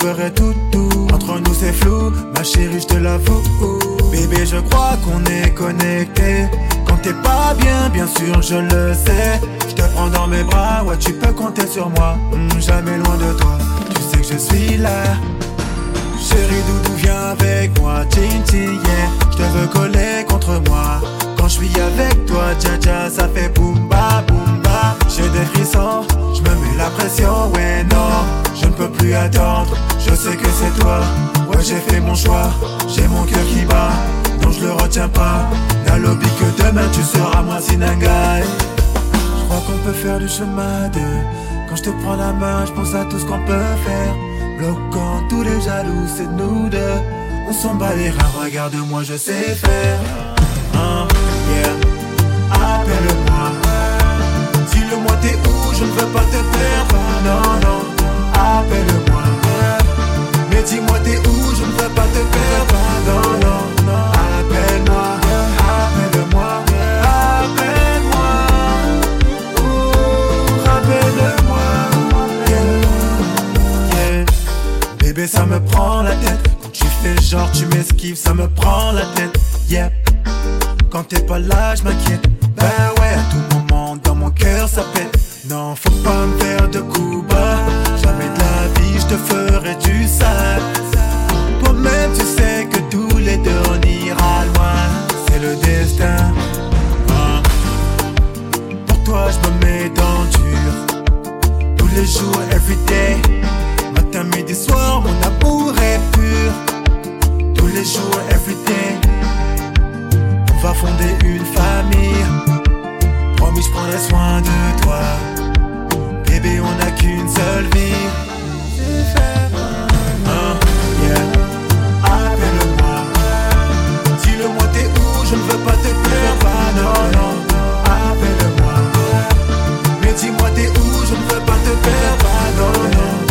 je ferai tout tout. Entre nous c'est flou Ma chérie je te l'avoue. Bébé je crois qu'on est connecté. Quand t'es pas bien bien sûr je le sais. Je te prends dans mes bras Ouais tu peux compter sur moi. Hmm, Jamais loin de toi. Tu sais que je suis là. Chérie doudou viens avec moi? Chin yeah. Je te veux coller contre moi. Quand je suis avec toi Dja dja ça fait boum ba boum. ba J'ai des frissons je me mets la pression, ouais non Je ne peux plus attendre, je sais que c'est toi Ouais j'ai fait mon choix, j'ai mon cœur qui bat Non je le retiens pas N'a lobby que demain tu seras moi Sinangai Je crois qu'on peut faire du chemin de Quand je te prends la main, je pense à tout ce qu'on peut faire. Bloquant tous les jaloux, c'est nous deux On s'en bat les reins, regarde-moi, je sais faire je ne veux pas te perdre Non, non, appelle-moi. Mais dis-moi t'es où, je ne veux pas te perdre Non, non, non, appelle-moi. Appelle-moi, appelle-moi. Rappelle-moi. Bébé ça me prend la tête. Quand tu fais genre tu m'esquives ça me prend la tête. Yeah. Quand t'es pas là je m'inquiète. Ben ouais à tout moment dans mon cœur ça pète. Non, faut pas me faire de coups bas. Jamais de la vie, je te ferai du sale. Toi-même, tu sais que tous les deux on ira loin. C'est le destin. Hein. Pour toi, je me mets dans dur. Tous les jours, everyday. Matin, midi, soir, mon amour est pur. Tous les jours, everyday. On va fonder une famille Promis, je prendrai soin de toi. Bébé, on n'a qu'une seule vie. Hein, yeah. Appelle-moi. Dis-le-moi, t'es où, je ne veux pas te perdre. Non, non, appelle-moi. Mais dis-moi, t'es où, je ne veux pas te non, non.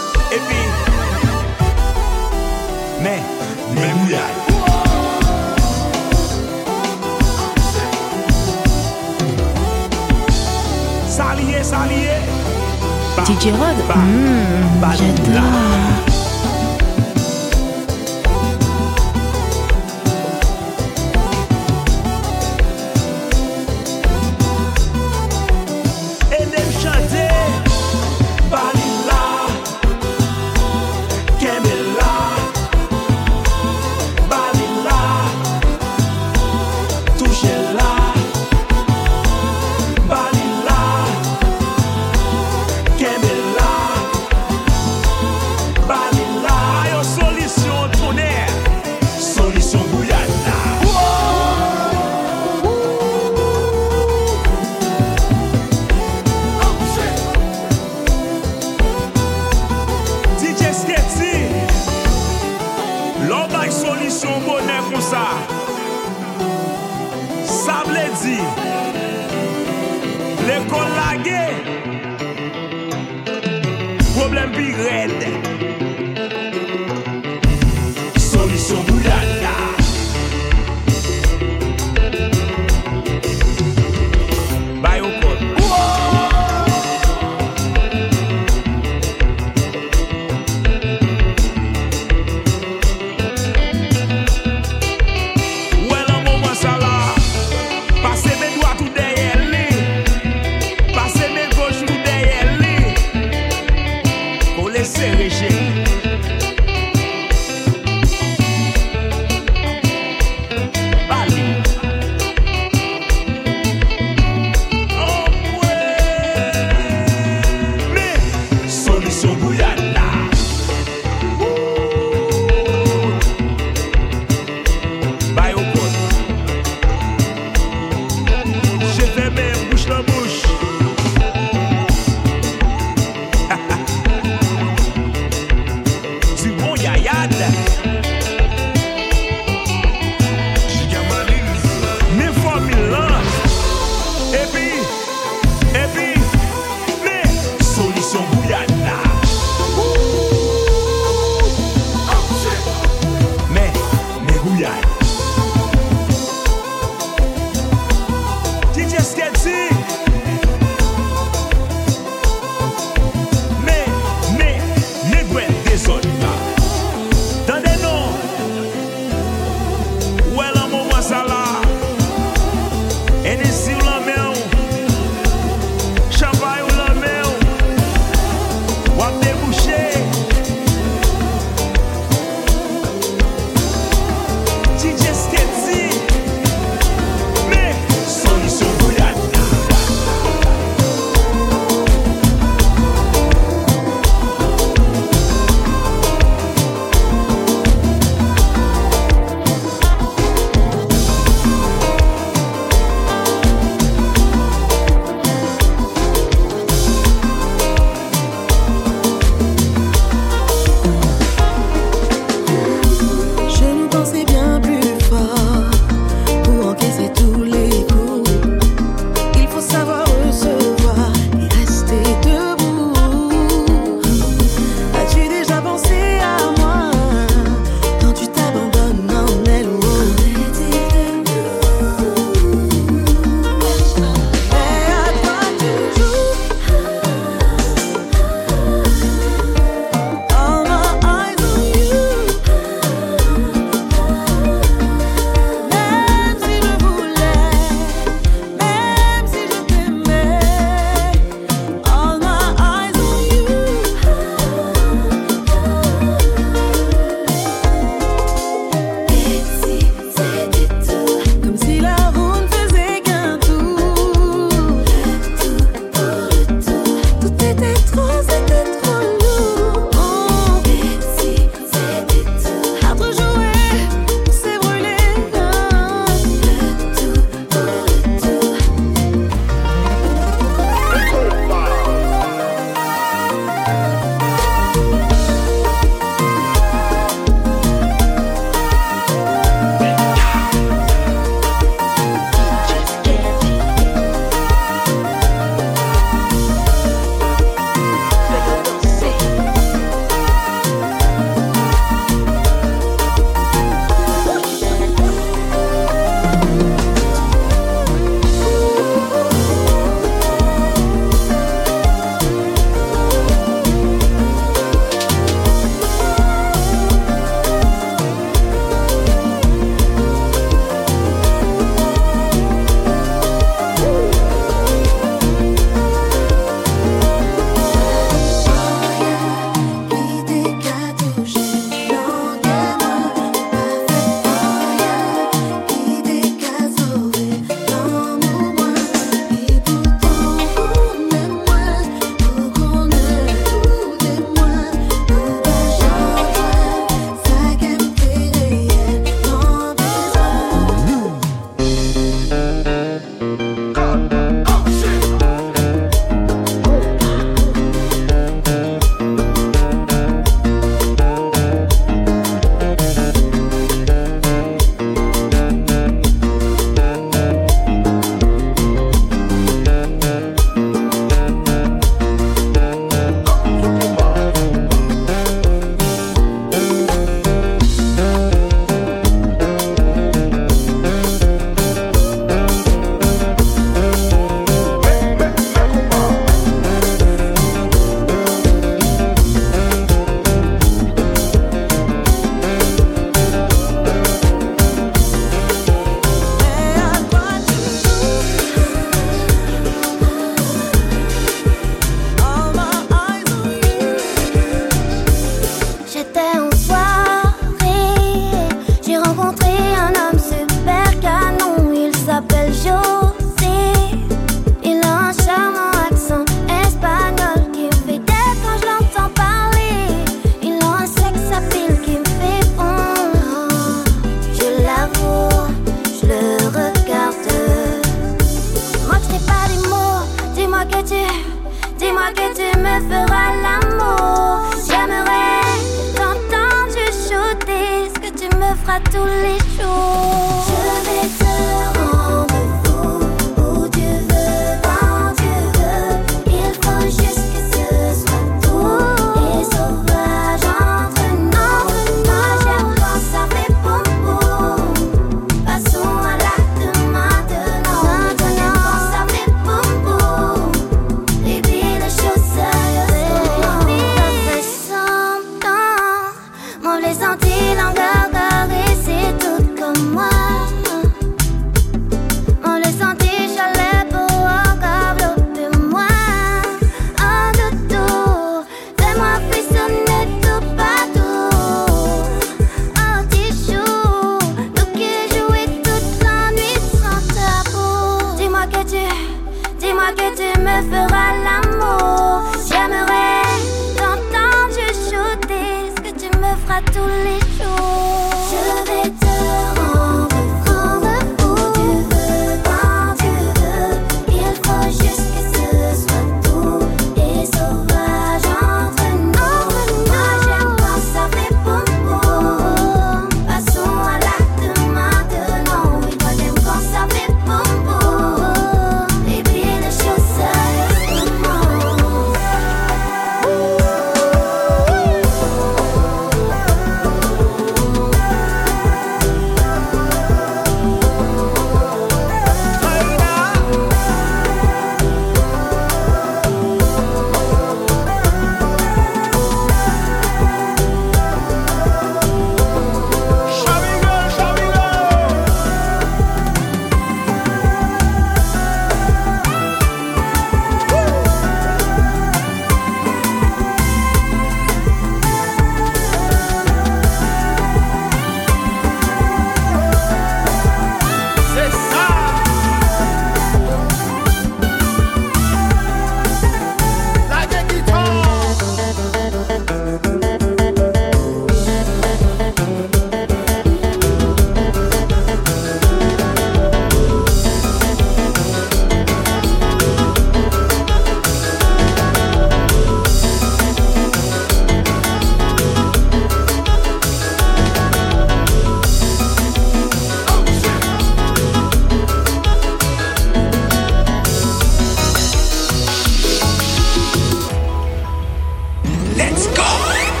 Oui,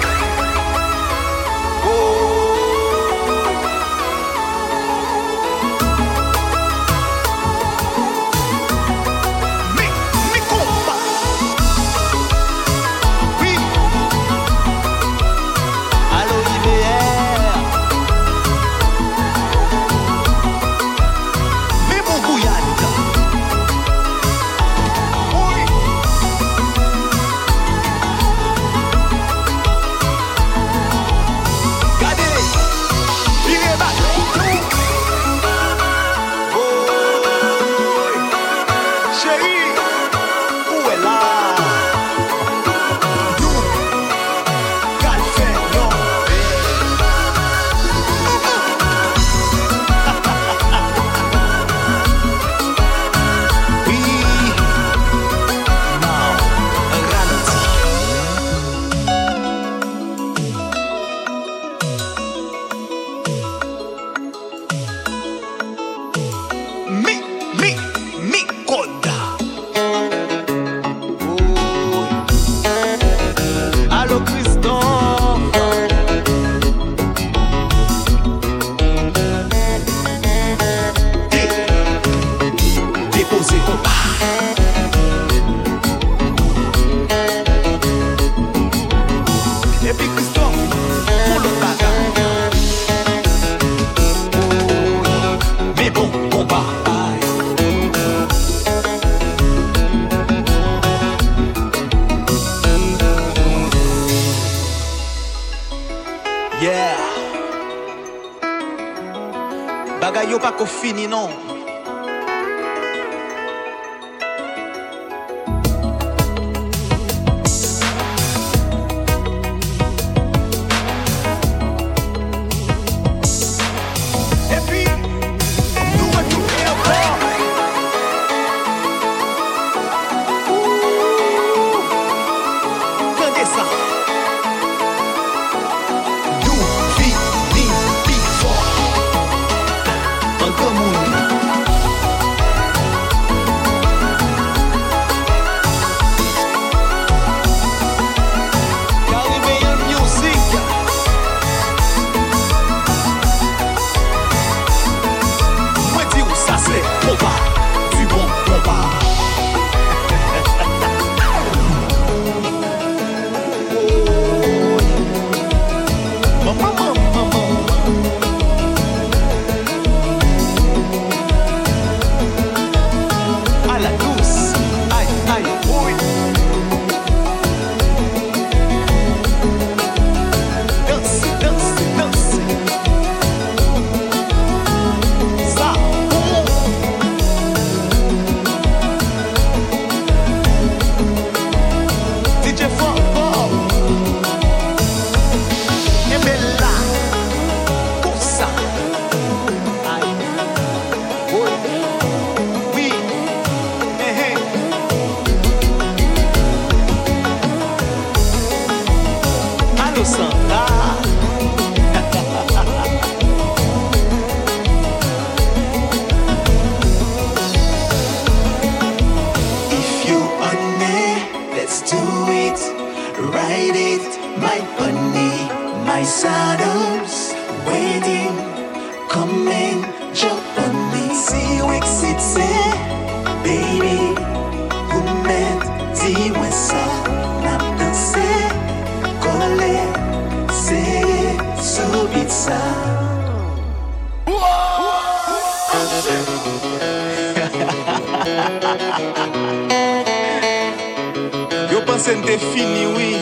Yo pense que t'es fini, oui.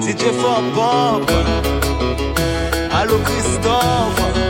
DJ for Bob. Allô Christophe.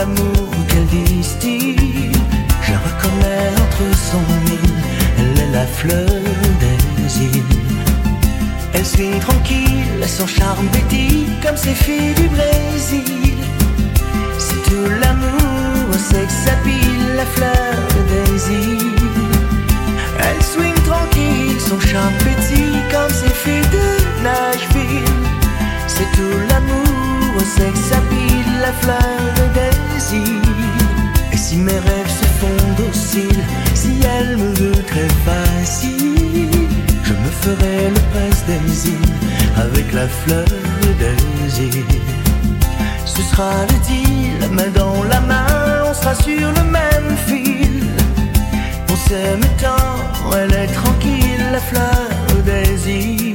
l'amour qu'elle distille. Je reconnais entre son mine, elle est la fleur des îles. Elle suit tranquille, son charme petit comme ses filles du Brésil. C'est tout l'amour, c'est que s'habille la fleur des îles. Elle swing tranquille, son charme petit comme ses filles de Nashville. C'est tout l'amour, c'est que vraie fleur de. Et si mes rêves se fondent au cil, si elle me veut très facile, je me ferai le passe d'Amzine avec la fleur de désir. Ce sera le deal, main dans la main, on sera sur le même fil. On s'aime tant, elle est tranquille, la fleur de désir.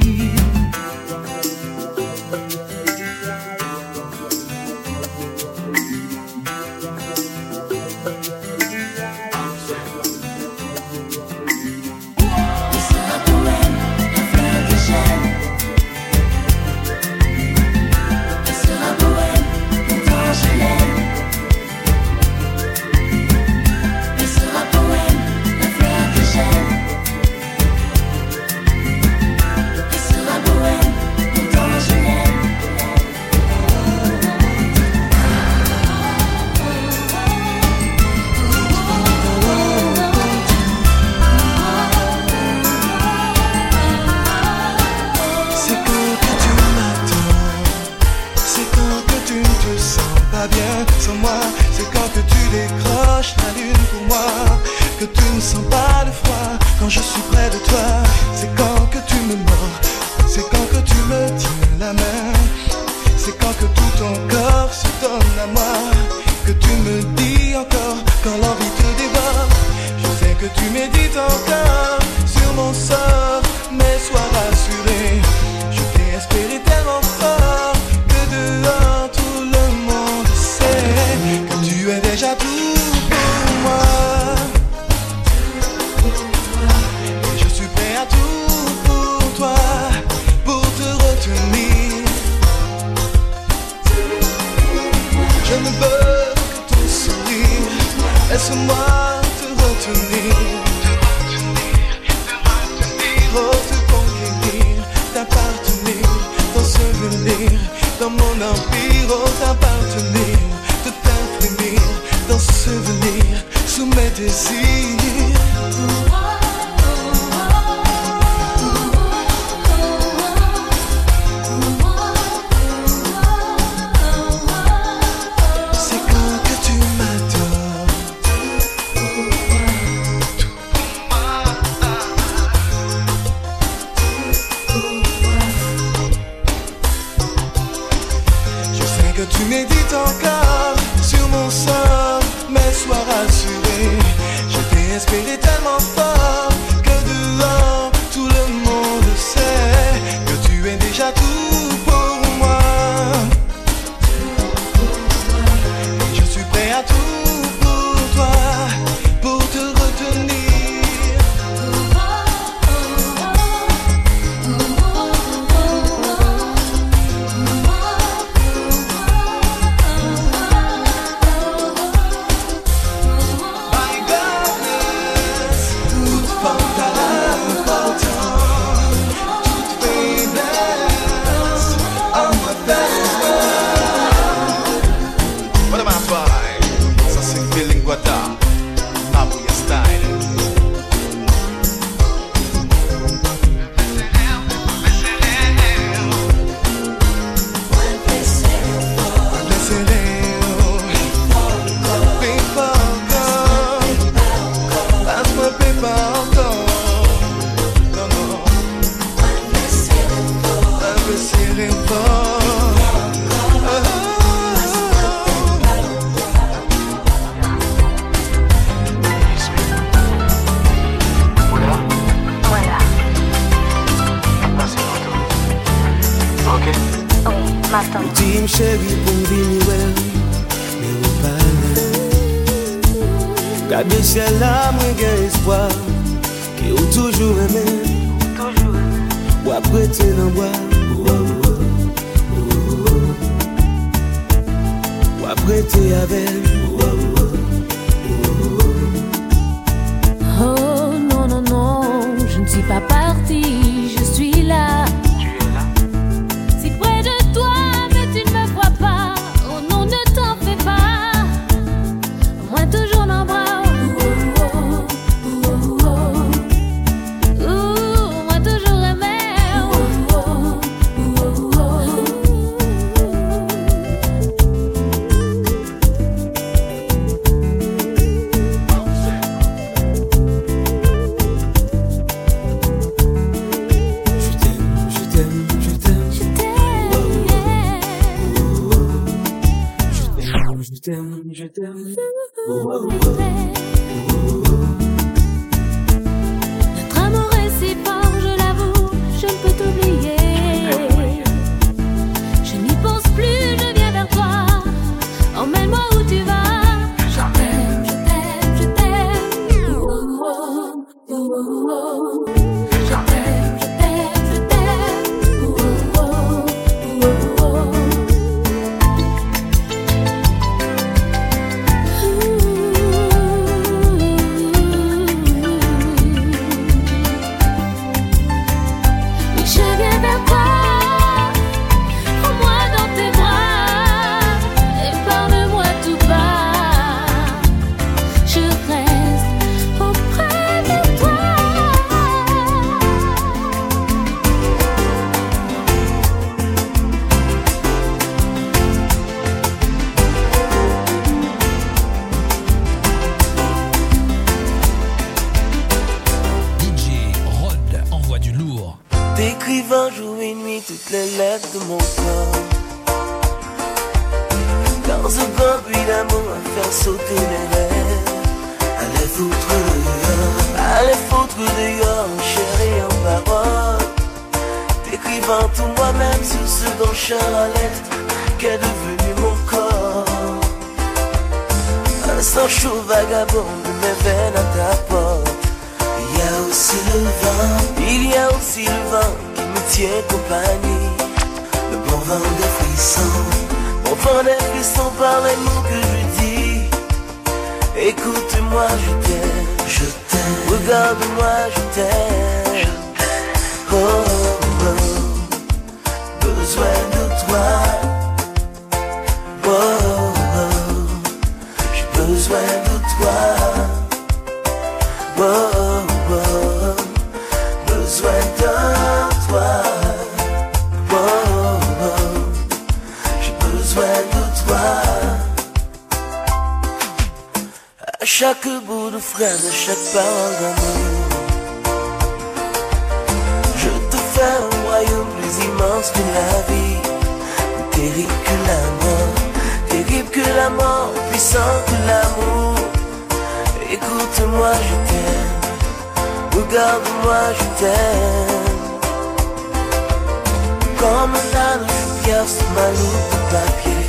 Comme ça, je pierce ma loupe de papier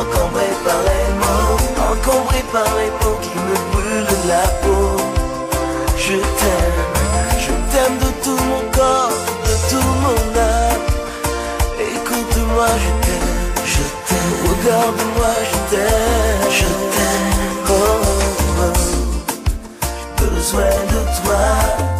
Encombré par les mots Encombré par les peaux qui me brûlent la peau. Je t'aime, je t'aime de tout mon corps De tout mon âme. Écoute-moi, je t'aime, je t'aime. Regarde-moi, je t'aime, je t'aime. Oh. oh, oh. J'ai besoin de toi.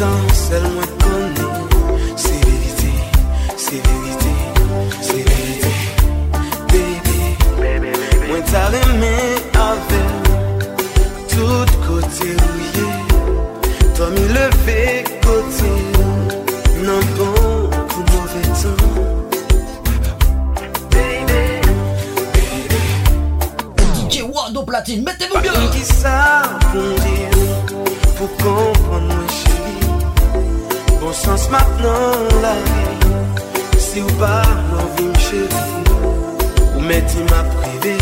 puissance, elle moi connaît. C'est vérité, c'est vérité, c'est vérité. Baby, baby, baby. Moi t'as avec tout côté rouillé. Toi m'y levé côté, non bon ou mauvais temps. Baby, baby. DJ Wando Platine, mettez-vous bien. Qui ça? sens maintenant la vie Si ou pa mwen vi mchevi Ou meti ma prive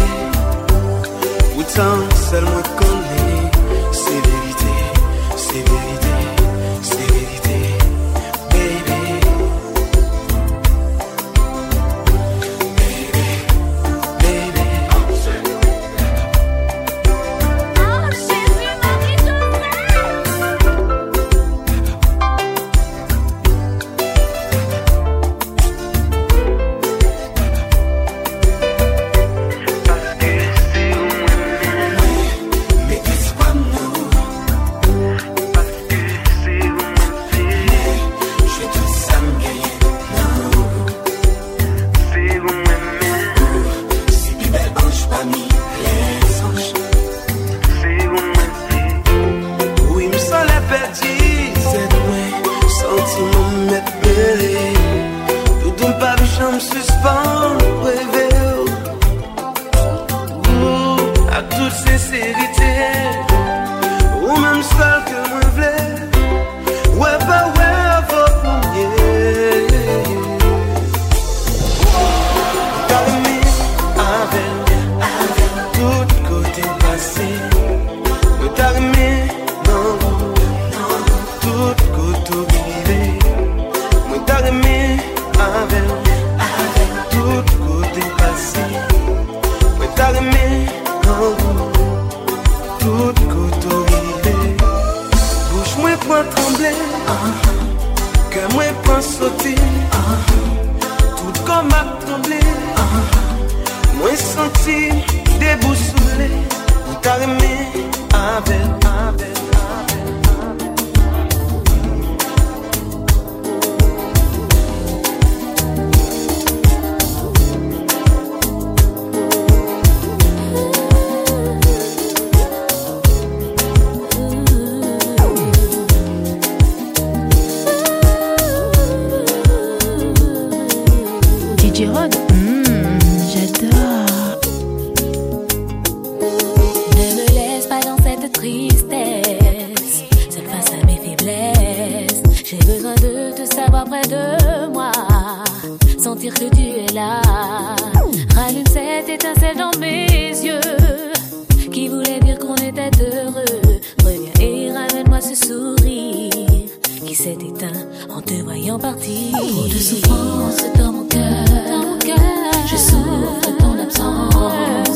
Ou tan sel mwen konde ce sourire qui s'est éteint en te voyant partir. Trop de souffrance dans mon cœur, je souffre ton absence.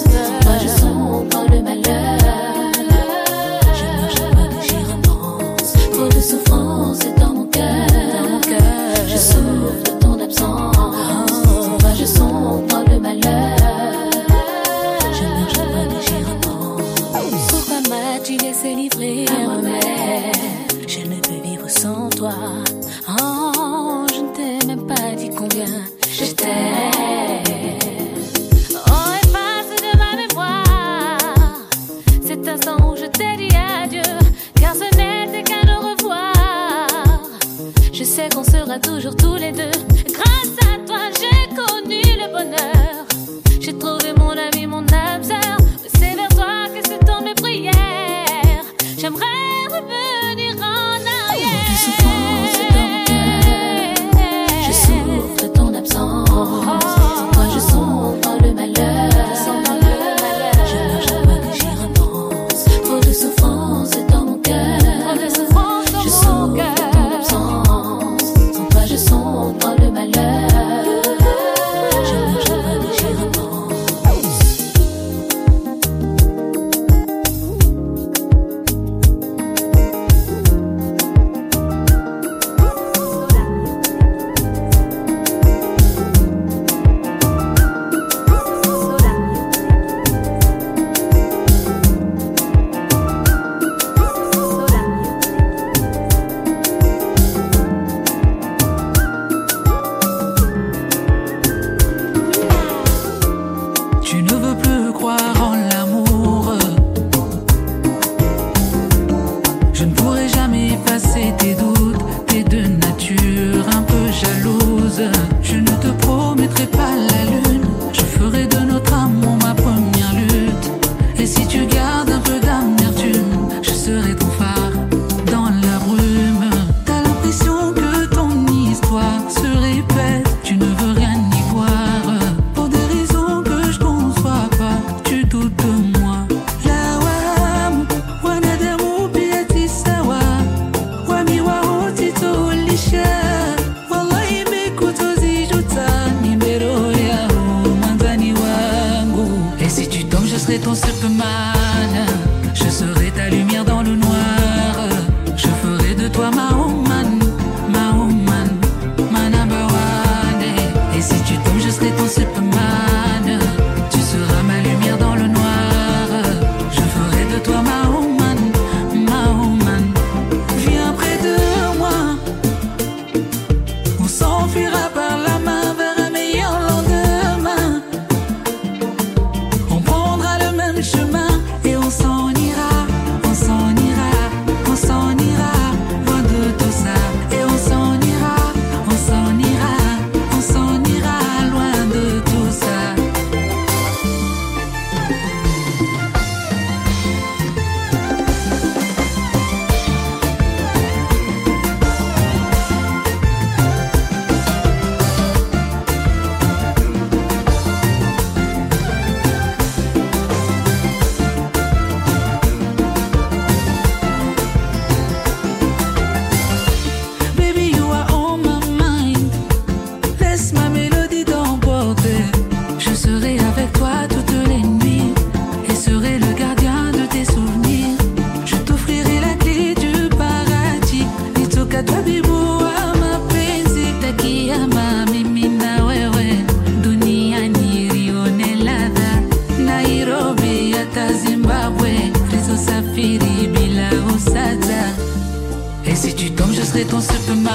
Tu tombes, je serai ton Superman.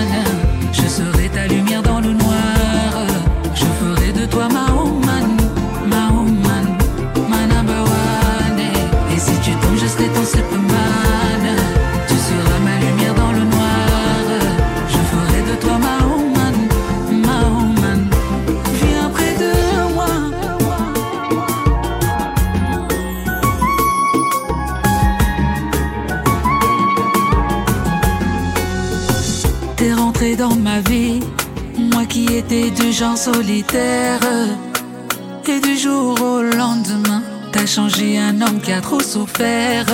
Je solitaire. Et du jour au lendemain, t'as changé un homme qui a trop souffert.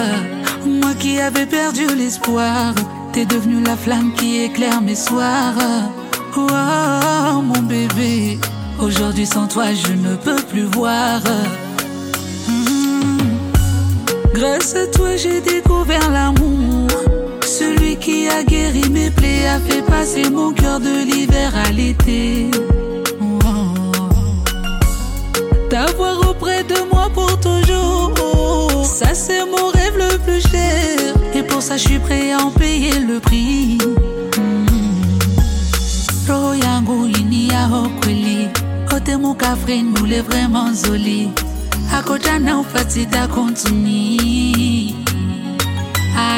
Moi qui avais perdu l'espoir, t'es devenu la flamme qui éclaire mes soirs. Oh mon bébé, aujourd'hui sans toi je ne peux plus voir. Mm. Grâce à toi j'ai découvert l'amour. Celui qui a guéri mes plaies a fait passer mon cœur de l'hiver à l'été. T'avoir auprès de moi pour toujours, ça c'est mon rêve le plus cher. Et pour ça je suis prêt à en payer le prix. Roho yangu ini yao kweli, ote mukafre nule vraiment zoli. Akojana ufatita kontuni.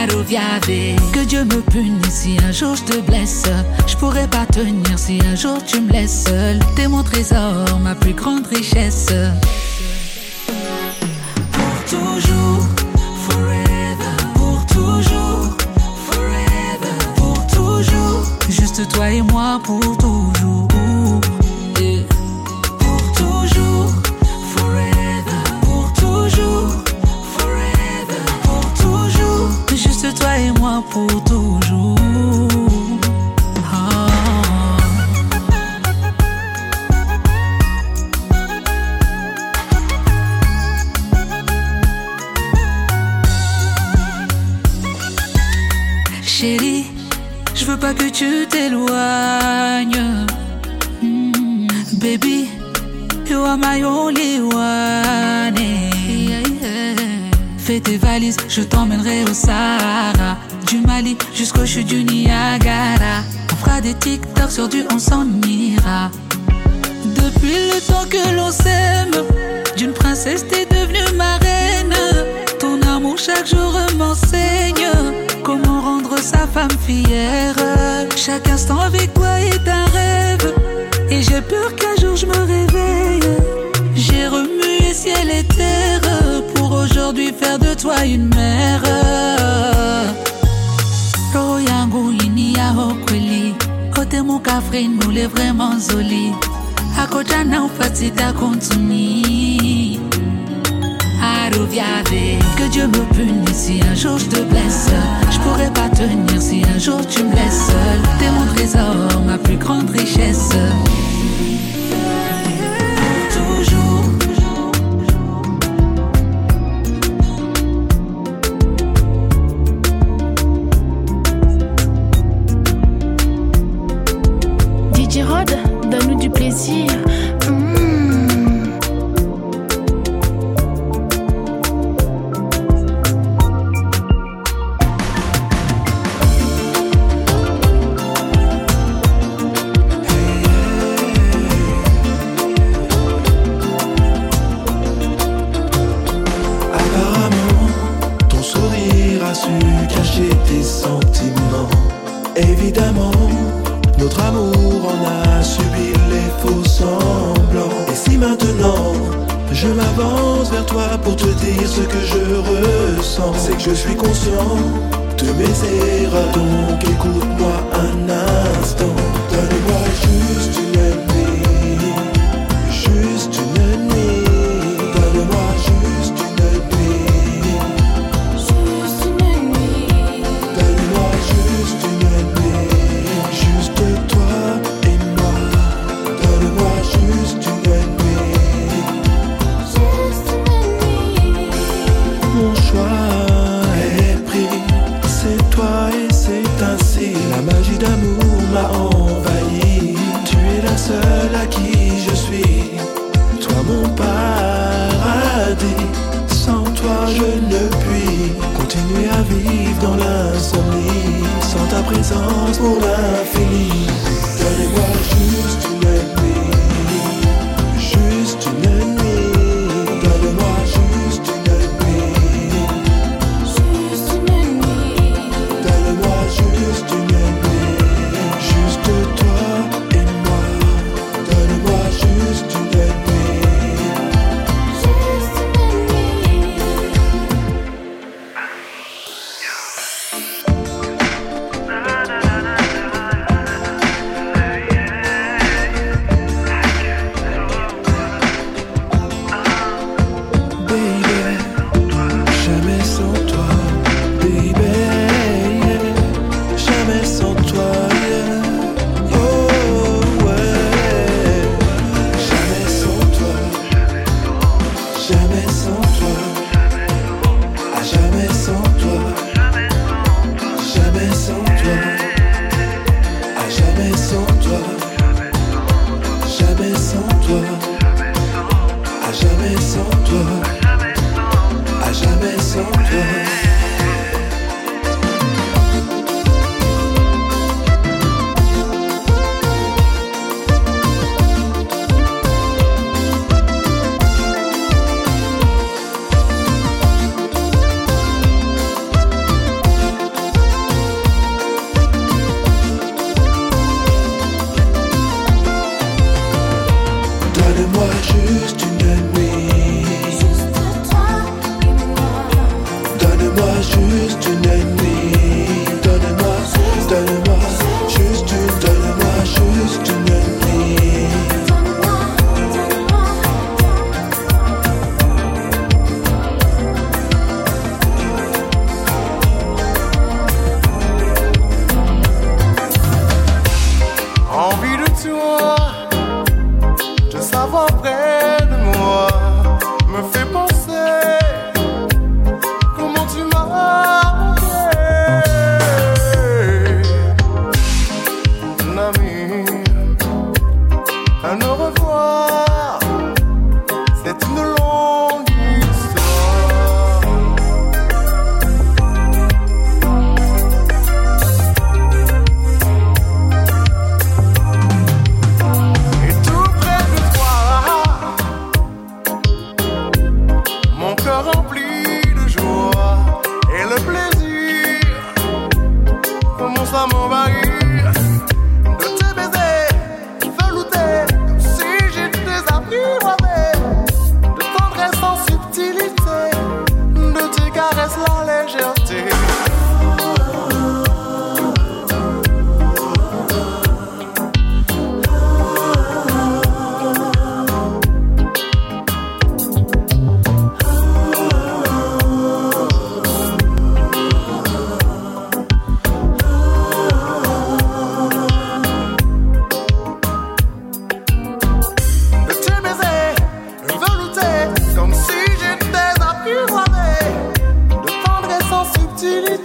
Que Dieu me punisse si un jour je te blesse. Je pourrais pas tenir si un jour tu me laisses seul. T'es mon trésor, ma plus grande richesse. Pour toujours. Pour toujours, forever. Pour. Juste toi et moi pour que tu t'éloignes. Mm, baby, you are my only one. Fais tes valises, je t'emmènerai au Sahara. Du Mali jusqu'au chute du Niagara. On fera des TikTok sur du on s'en ira. Depuis le temps que l'on s'aime, d'une princesse t'es devenue ma reine. Ton amour chaque jour m'enseigne comment rendre sa femme fière. Chaque instant avec toi est un rêve, et j'ai peur qu'un jour je me réveille. J'ai remué ciel et terre pour aujourd'hui faire de toi une mère. Roho yangu yao kweli, ote mukafre nule vraiment zoli. Akojana ufatita kontuni. Que Dieu me punisse si un jour je te blesse. Je pourrais pas tenir si un jour tu me laisses seul. T'es mon trésor, ma plus grande richesse. Mes erreurs. Donc écoute-moi un till it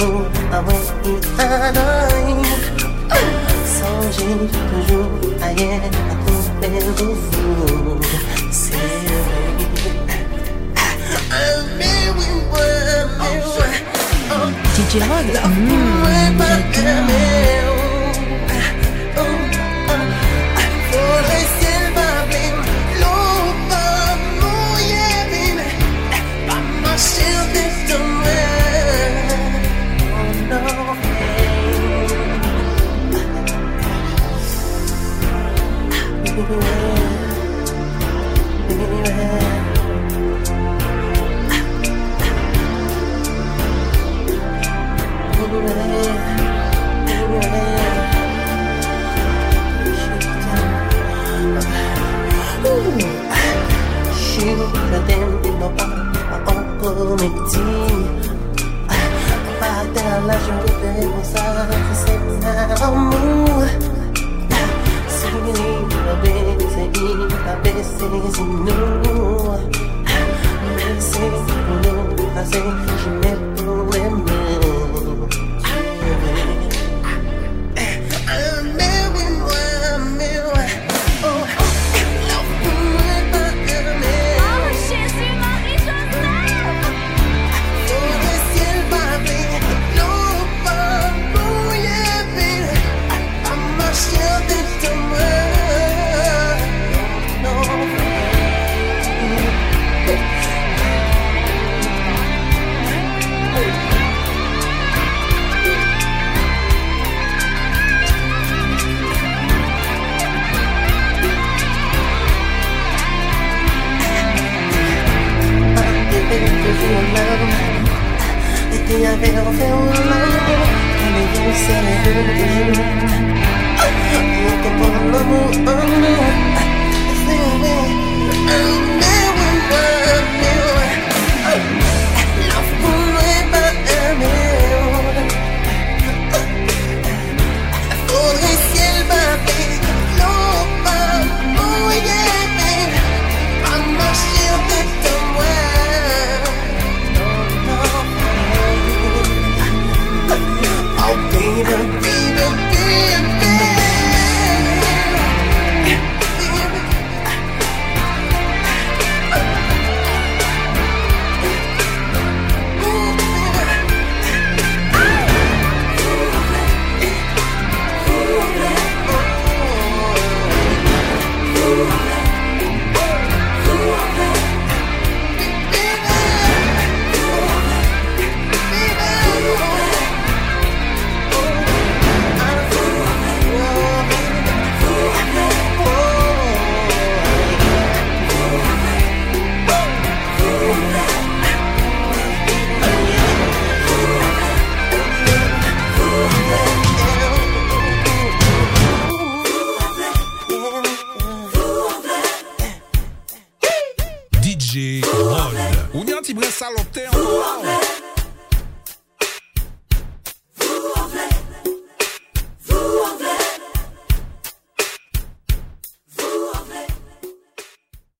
amour, amour, un oh, Songez toujours.